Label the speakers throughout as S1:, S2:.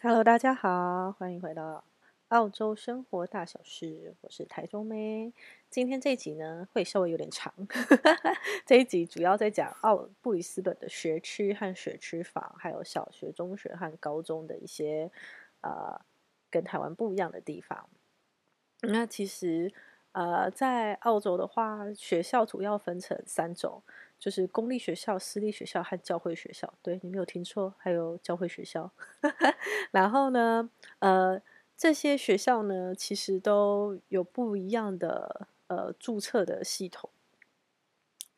S1: Hello，大家好，欢迎回到澳洲生活大小事，我是台中妹。今天这一集呢，会稍微有点长。这一集主要在讲澳布里斯本的学区和学区房，还有小学、中学和高中的一些呃跟台湾不一样的地方。那其实呃，在澳洲的话，学校主要分成三种。就是公立学校、私立学校和教会学校，对，你没有听错，还有教会学校。然后呢，呃，这些学校呢，其实都有不一样的呃注册的系统。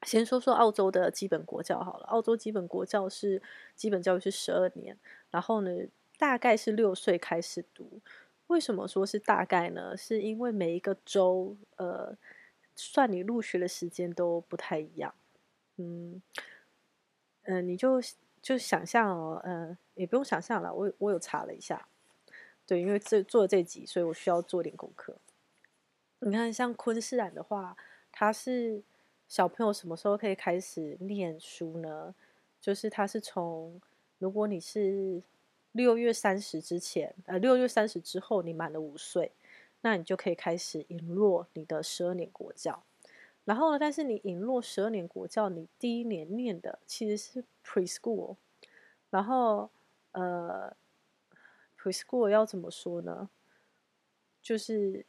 S1: 先说说澳洲的基本国教好了，澳洲基本国教是基本教育是十二年，然后呢，大概是六岁开始读。为什么说是大概呢？是因为每一个州呃，算你入学的时间都不太一样。嗯，你就就想象哦，嗯、也不用想象了，我我有查了一下，对，因为这做这集，所以我需要做点功课。你看，像昆士兰的话，他是小朋友什么时候可以开始念书呢？就是他是从，如果你是六月三十之前，呃，六月三十之后你满了五岁，那你就可以开始引入你的十二年国教。然后呢，但是你引入十二年国教，你第一年念的其实是 preschool。然后，呃，preschool 要怎么说呢？就是，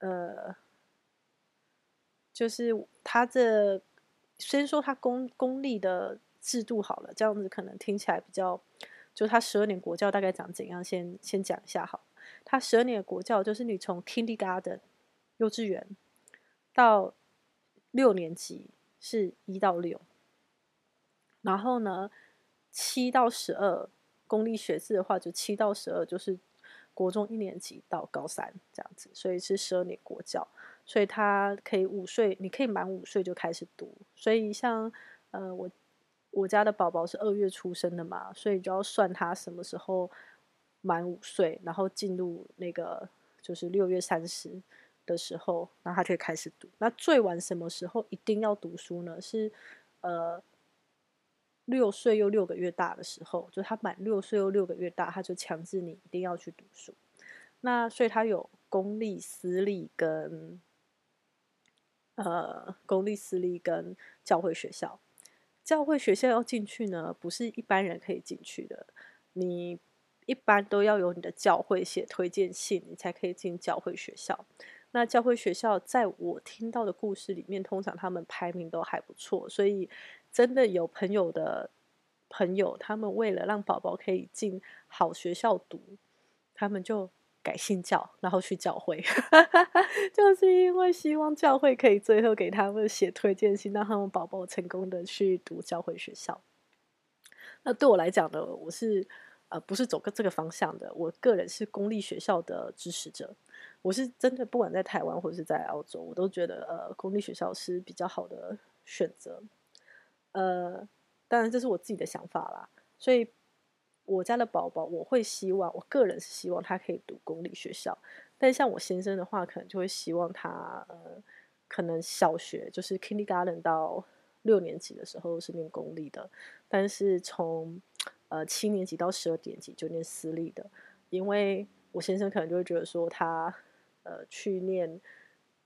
S1: 呃，就是他这先说他公公立的制度好了，这样子可能听起来比较，就他十二年国教大概长怎样？先先讲一下好。他十二年的国教就是你从 kindergarten 幼稚园到六年级是一到六，然后呢，七到十二公立学制的话，就七到十二就是国中一年级到高三这样子，所以是十二年国教，所以他可以五岁，你可以满五岁就开始读。所以像呃我我家的宝宝是二月出生的嘛，所以就要算他什么时候满五岁，然后进入那个就是六月三十。的时候，然后他就开始读。那最晚什么时候一定要读书呢？是呃六岁又六个月大的时候，就他满六岁又六个月大，他就强制你一定要去读书。那所以他有公立、私立跟呃公立、私立跟教会学校。教会学校要进去呢，不是一般人可以进去的。你一般都要有你的教会写推荐信，你才可以进教会学校。那教会学校在我听到的故事里面，通常他们排名都还不错，所以真的有朋友的朋友，他们为了让宝宝可以进好学校读，他们就改信教，然后去教会，就是因为希望教会可以最后给他们写推荐信，让他们宝宝成功的去读教会学校。那对我来讲呢，我是呃不是走个这个方向的，我个人是公立学校的支持者。我是真的，不管在台湾或者是在澳洲，我都觉得呃，公立学校是比较好的选择。呃，当然这是我自己的想法啦。所以我家的宝宝，我会希望，我个人是希望他可以读公立学校。但像我先生的话，可能就会希望他呃，可能小学就是 kindergarten 到六年级的时候是念公立的，但是从呃七年级到十二年级就念私立的，因为我先生可能就会觉得说他。呃，去念，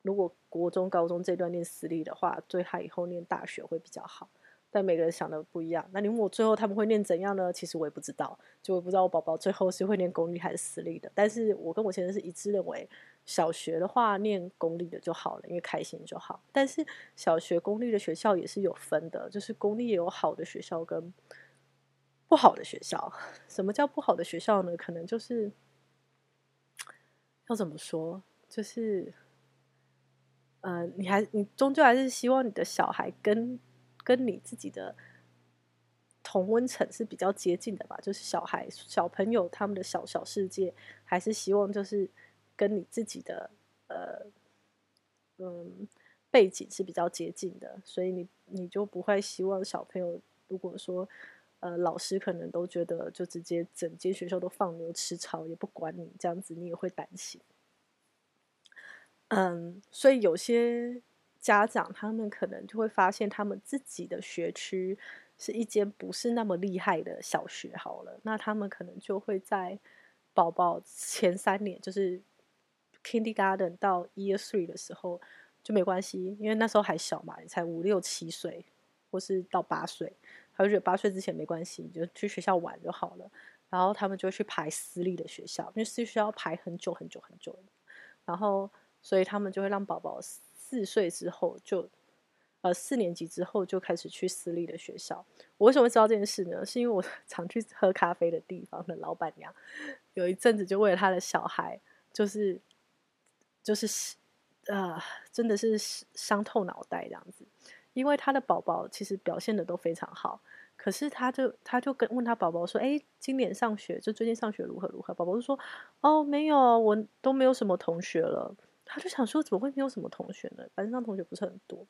S1: 如果国中、高中这段念私立的话，对他以后念大学会比较好。但每个人想的不一样。那你问我最后他们会念怎样呢？其实我也不知道，就我不知道我宝宝最后是会念公立还是私立的。但是我跟我先生是一致认为，小学的话念公立的就好了，因为开心就好。但是小学公立的学校也是有分的，就是公立也有好的学校跟不好的学校。什么叫不好的学校呢？可能就是要怎么说？就是，呃，你还你终究还是希望你的小孩跟跟你自己的同温层是比较接近的吧？就是小孩小朋友他们的小小世界，还是希望就是跟你自己的呃嗯背景是比较接近的，所以你你就不会希望小朋友如果说呃老师可能都觉得就直接整间学校都放牛吃草也不管你这样子，你也会担心。嗯，所以有些家长他们可能就会发现，他们自己的学区是一间不是那么厉害的小学好了，那他们可能就会在宝宝前三年，就是 kindergarten 到 year three 的时候就没关系，因为那时候还小嘛，你才五六七岁，或是到八岁，他就觉得八岁之前没关系，你就去学校玩就好了。然后他们就去排私立的学校，因为私立学校要排很久很久很久，然后所以他们就会让宝宝四岁之后就。呃，四年级之后就开始去私立的学校。我为什么会知道这件事呢？是因为我 常去喝咖啡的地方的老板娘，有一阵子就为了他的小孩，就是就是呃，真的是伤透脑袋这样子。因为他的宝宝其实表现的都非常好，可是他就他就跟问他宝宝说：“哎，今年上学就最近上学如何如何？”宝宝就说：“哦，没有，我都没有什么同学了。”他就想说：“怎么会没有什么同学呢？班上同学不是很多。”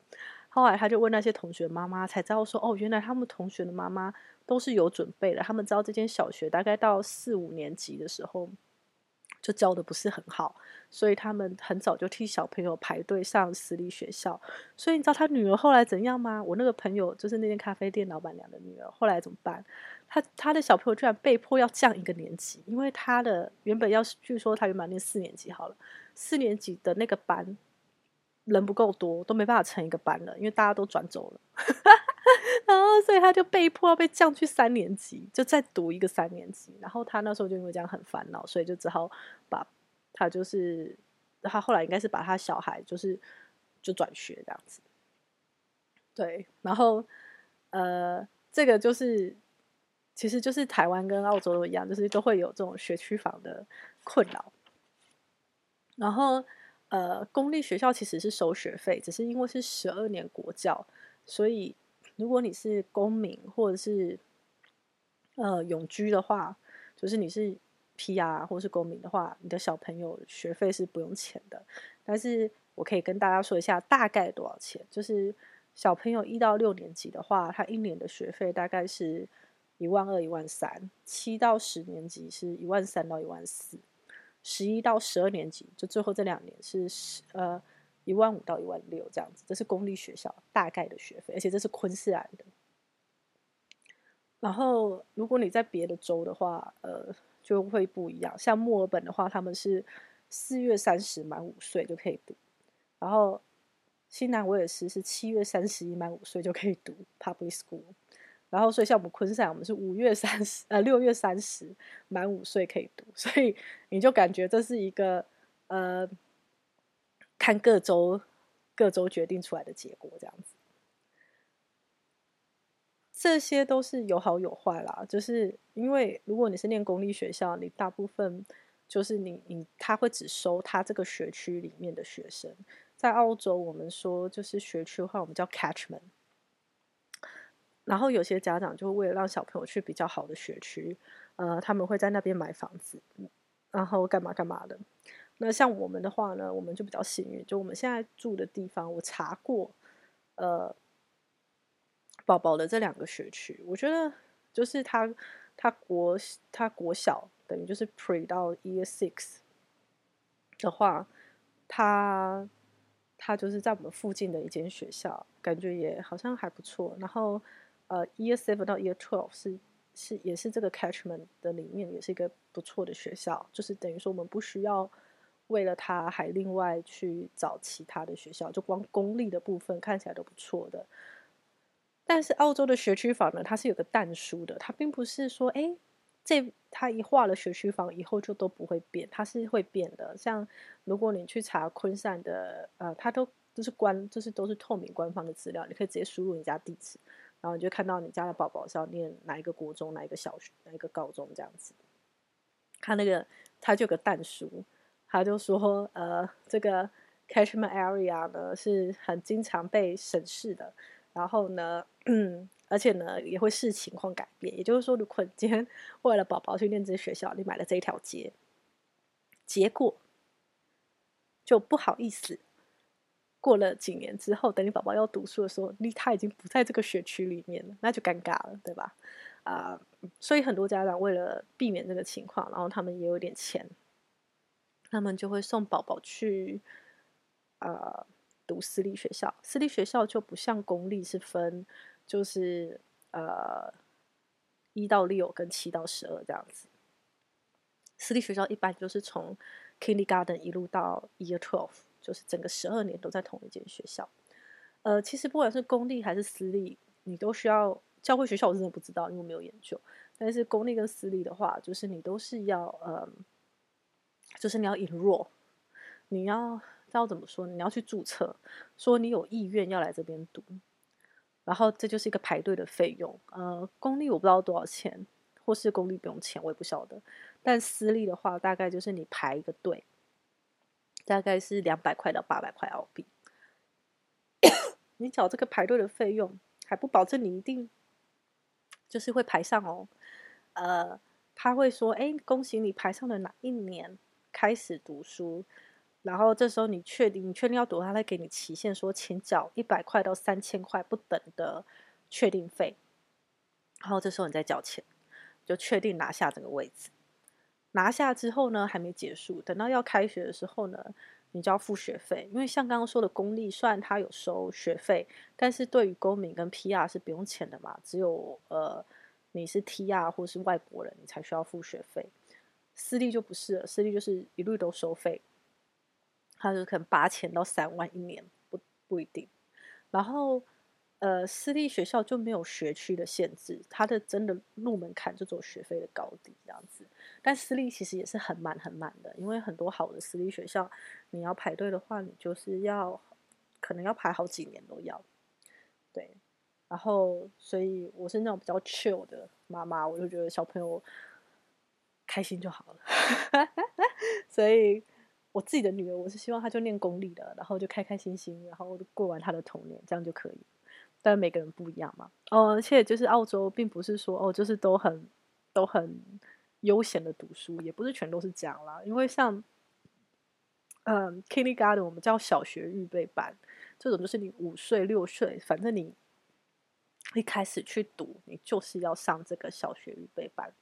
S1: 后来他就问那些同学妈妈，才知道说哦，原来他们同学的妈妈都是有准备的。他们知道这间小学大概到四五年级的时候就教的不是很好，所以他们很早就替小朋友排队上私立学校。所以你知道他女儿后来怎样吗？我那个朋友就是那间咖啡店老板娘的女儿，后来怎么办？他他的小朋友居然被迫要降一个年级，因为他的原本要据说他原本念四年级好了，四年级的那个班。人不够多，都没办法成一个班了，因为大家都转走了，然后所以他就被迫要被降去三年级，就再读一个三年级。然后他那时候就因为这样很烦恼，所以就只好把他就是他后来应该是把他小孩就是就转学这样子。对，然后呃，这个就是其实就是台湾跟澳洲都一样，就是都会有这种学区房的困扰，然后。呃，公立学校其实是收学费，只是因为是十二年国教，所以如果你是公民或者是呃永居的话，就是你是 PR 或是公民的话，你的小朋友学费是不用钱的。但是我可以跟大家说一下大概多少钱，就是小朋友一到六年级的话，他一年的学费大概是一万二、一万三；七到十年级是一万三到一万四。十一到十二年级，就最后这两年是十呃一万五到一万六这样子，这是公立学校大概的学费，而且这是昆士兰的。然后如果你在别的州的话，呃就会不一样。像墨尔本的话，他们是四月三十满五岁就可以读，然后新南威尔士是七月三十一满五岁就可以读 public school。然后，所以像我们昆士兰，我们是五月三十，呃，六月三十满五岁可以读，所以你就感觉这是一个呃，看各州各州决定出来的结果这样子。这些都是有好有坏啦，就是因为如果你是念公立学校，你大部分就是你你他会只收他这个学区里面的学生。在澳洲，我们说就是学区的话，我们叫 catchment。然后有些家长就为了让小朋友去比较好的学区，呃，他们会在那边买房子，然后干嘛干嘛的。那像我们的话呢，我们就比较幸运，就我们现在住的地方，我查过，呃，宝宝的这两个学区，我觉得就是他他国他国小等于就是 pre 到 year six 的话，他他就是在我们附近的一间学校，感觉也好像还不错，然后。呃，Year Seven 到 Year Twelve 是是也是这个 Catchment 的里面，也是一个不错的学校。就是等于说，我们不需要为了他还另外去找其他的学校，就光公立的部分看起来都不错的。但是澳洲的学区房呢，它是有个但书的，它并不是说，哎，这它一划了学区房以后就都不会变，它是会变的。像如果你去查昆士兰的，呃，它都都是官，就是都是透明官方的资料，你可以直接输入你家地址。然后你就看到你家的宝宝是要念哪一个国中、哪一个小学、哪一个高中这样子。他那个他就有个但书，他就说呃，这个 catchment area 呢是很经常被审视的，然后呢，而且呢也会视情况改变。也就是说，如果你今天 为了宝宝去念这学校，你买了这一条街，结果就不好意思。过了几年之后，等你宝宝要读书的时候，你他已经不在这个学区里面了，那就尴尬了，对吧？啊、所以很多家长为了避免这个情况，然后他们也有点钱，他们就会送宝宝去啊、呃、读私立学校。私立学校就不像公立是分，就是呃一到六跟七到十二这样子。私立学校一般就是从 Kindergarten 一路到 Year Twelve，就是整个十二年都在同一间学校。呃，其实不管是公立还是私立，你都需要教会学校，我真的不知道，因为我没有研究。但是公立跟私立的话，就是你都是要呃，就是你要 enroll，你要知道怎么说，你要去注册，说你有意愿要来这边读，然后这就是一个排队的费用。呃，公立我不知道多少钱，或是公立不用钱，我也不晓得。但私立的话，大概就是你排一个队，大概是两百块到八百块澳币。你缴这个排队的费用，还不保证你一定就是会排上哦。呃，他会说：“哎，恭喜你排上了哪一年开始读书。”然后这时候你确定你确定要读，他会给你期限，说请缴一百块到三千块不等的确定费。然后这时候你再缴钱，就确定拿下这个位置。拿下之后呢，还没结束。等到要开学的时候呢，你就要付学费。因为像刚刚说的公立，虽然他有收学费，但是对于公民跟 PR 是不用钱的嘛。只有呃，你是 TR 或是外国人，你才需要付学费。私立就不是了，私立就是一律都收费。他就可能八千到三万一年，不不一定。然后。呃，私立学校就没有学区的限制，它的真的入门槛就走学费的高低这样子。但私立其实也是很满很满的，因为很多好的私立学校，你要排队的话，你就是要可能要排好几年都要。对，然后所以我是那种比较 chill 的妈妈，我就觉得小朋友开心就好了。所以我自己的女儿，我是希望她就念公立的，然后就开开心心，然后过完她的童年，这样就可以。但每个人不一样嘛，哦，而且就是澳洲，并不是说哦，就是都很都很悠闲的读书，也不是全都是这样啦。因为像，嗯，Kindergarten 我们叫小学预备班，这种就是你五岁六岁，反正你一开始去读，你就是要上这个小学预备班，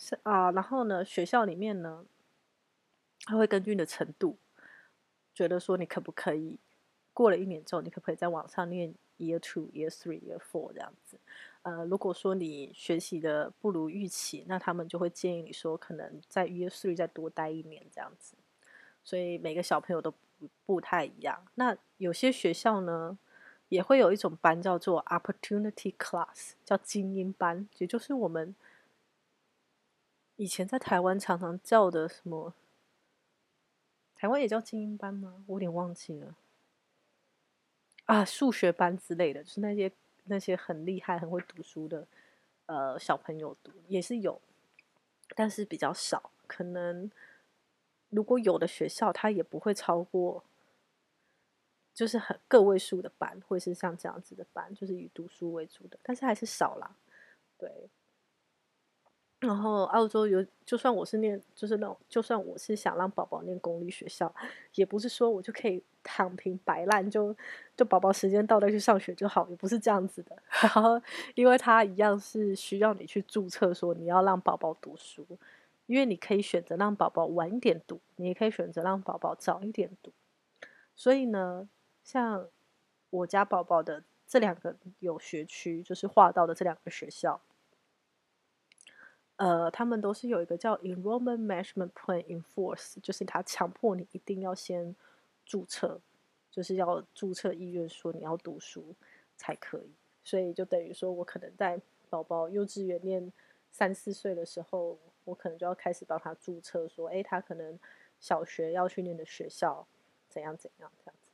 S1: 是啊。然后呢，学校里面呢，他会根据你的程度，觉得说你可不可以过了一年之后，你可不可以在网上念。Year two, Year three, Year four 这样子，呃，如果说你学习的不如预期，那他们就会建议你说，可能在 Year three 再多待一年这样子。所以每个小朋友都不不太一样。那有些学校呢，也会有一种班叫做 Opportunity Class，叫精英班，也就是我们以前在台湾常常叫的什么？台湾也叫精英班吗？我有点忘记了。啊，数学班之类的，就是那些那些很厉害、很会读书的呃小朋友读也是有，但是比较少。可能如果有的学校，它也不会超过，就是很个位数的班，会是像这样子的班，就是以读书为主的，但是还是少啦，对。然后澳洲有，就算我是念，就是那种，就算我是想让宝宝念公立学校，也不是说我就可以躺平摆烂，就就宝宝时间到再去上学就好，也不是这样子的。然后，因为他一样是需要你去注册，说你要让宝宝读书，因为你可以选择让宝宝晚一点读，你也可以选择让宝宝早一点读。所以呢，像我家宝宝的这两个有学区，就是划到的这两个学校。呃，他们都是有一个叫 Enrollment Management Plan in Force，就是他强迫你一定要先注册，就是要注册意愿说你要读书才可以。所以就等于说我可能在宝宝幼稚园念三四岁的时候，我可能就要开始帮他注册，说，哎，他可能小学要去念的学校怎样怎样这样子，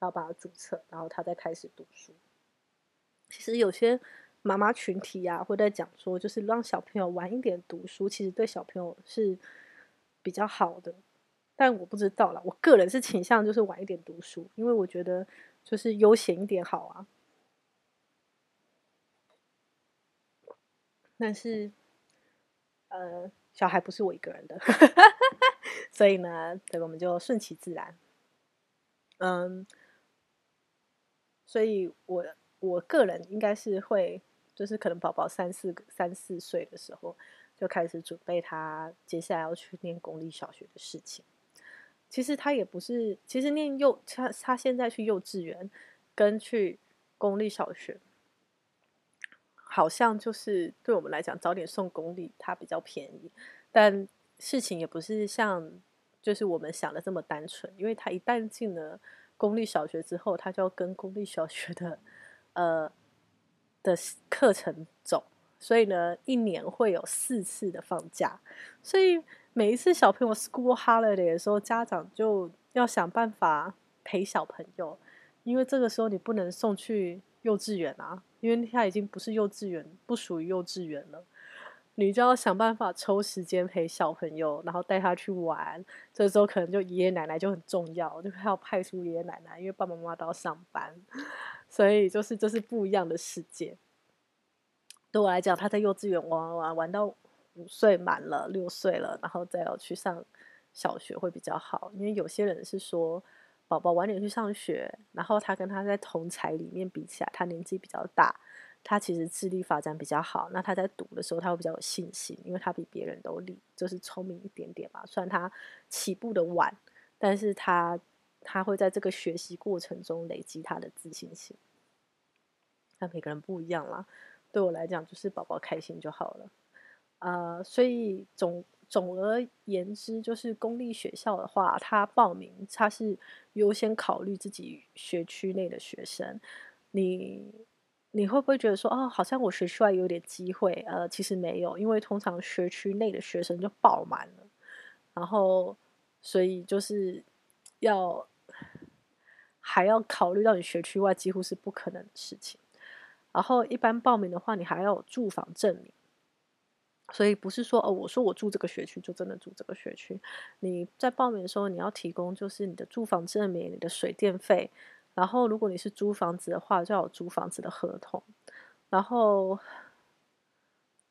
S1: 要把他注册，然后他再开始读书。其实有些。妈妈群体呀、啊，会在讲说，就是让小朋友晚一点读书，其实对小朋友是比较好的。但我不知道啦，我个人是倾向就是晚一点读书，因为我觉得就是悠闲一点好啊。但是，呃，小孩不是我一个人的，所以呢，对，我们就顺其自然。嗯，所以我我个人应该是会。就是可能宝宝三四三四岁的时候，就开始准备他接下来要去念公立小学的事情。其实他也不是，其实念幼他他现在去幼稚园跟去公立小学，好像就是对我们来讲，早点送公立它比较便宜，但事情也不是像就是我们想的这么单纯，因为他一旦进了公立小学之后，他就要跟公立小学的呃的课程走，所以呢，一年会有四次的放假，所以每一次小朋友 school holiday 的时候，家长就要想办法陪小朋友，因为这个时候你不能送去幼稚园啊。因为他已经不是幼稚园，不属于幼稚园了，你就要想办法抽时间陪小朋友，然后带他去玩。这时候可能就爷爷奶奶就很重要，就还要派出爷爷奶奶，因为爸爸妈妈都要上班，所以就是这是不一样的世界。对我来讲，他在幼稚园玩玩玩玩到五岁满了，六岁了，然后再要去上小学会比较好，因为有些人是说。宝宝晚点去上学，然后他跟他在同才里面比起来，他年纪比较大，他其实智力发展比较好。那他在读的时候，他会比较有信心，因为他比别人都厉，就是聪明一点点嘛。虽然他起步的晚，但是他他会在这个学习过程中累积他的自信心。那每个人不一样啦，对我来讲，就是宝宝开心就好了。呃，所以总。总而言之，就是公立学校的话，他报名他是优先考虑自己学区内的学生。你你会不会觉得说，哦，好像我学区外有点机会？呃，其实没有，因为通常学区内的学生就爆满了，然后所以就是要还要考虑到你学区外几乎是不可能的事情。然后一般报名的话，你还要有住房证明。所以不是说哦，我说我住这个学区就真的住这个学区。你在报名的时候，你要提供就是你的住房证明、你的水电费，然后如果你是租房子的话，就要有租房子的合同。然后，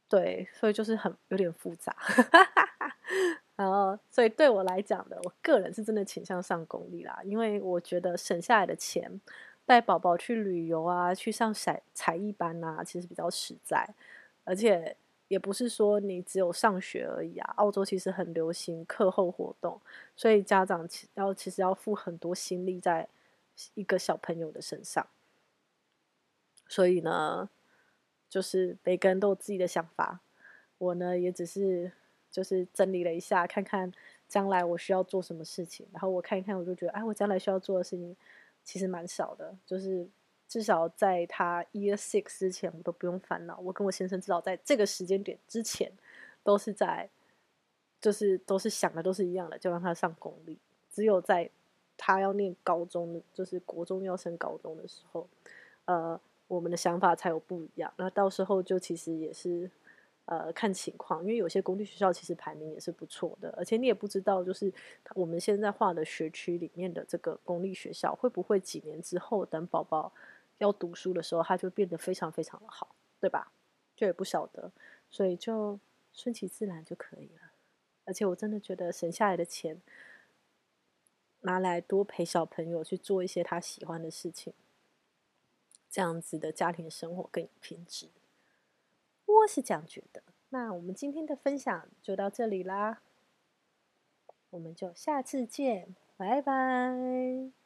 S1: 对，所以就是很有点复杂。然后，所以对我来讲的，我个人是真的倾向上公立啦，因为我觉得省下来的钱带宝宝去旅游啊，去上才才艺班啊，其实比较实在，而且。也不是说你只有上学而已啊，澳洲其实很流行课后活动，所以家长要其实要付很多心力在一个小朋友的身上。所以呢，就是每个人都有自己的想法，我呢也只是就是整理了一下，看看将来我需要做什么事情，然后我看一看，我就觉得，哎，我将来需要做的事情其实蛮少的，就是。至少在他 Year Six 之前，我都不用烦恼。我跟我先生至少在这个时间点之前，都是在，就是都是想的都是一样的，就让他上公立。只有在他要念高中，就是国中要升高中的时候，呃，我们的想法才有不一样。那到时候就其实也是，呃，看情况，因为有些公立学校其实排名也是不错的，而且你也不知道，就是我们现在画的学区里面的这个公立学校，会不会几年之后等宝宝。要读书的时候，他就变得非常非常的好，对吧？就也不晓得，所以就顺其自然就可以了。而且我真的觉得省下来的钱，拿来多陪小朋友去做一些他喜欢的事情，这样子的家庭生活更有品质。我是这样觉得。那我们今天的分享就到这里啦，我们就下次见，拜拜。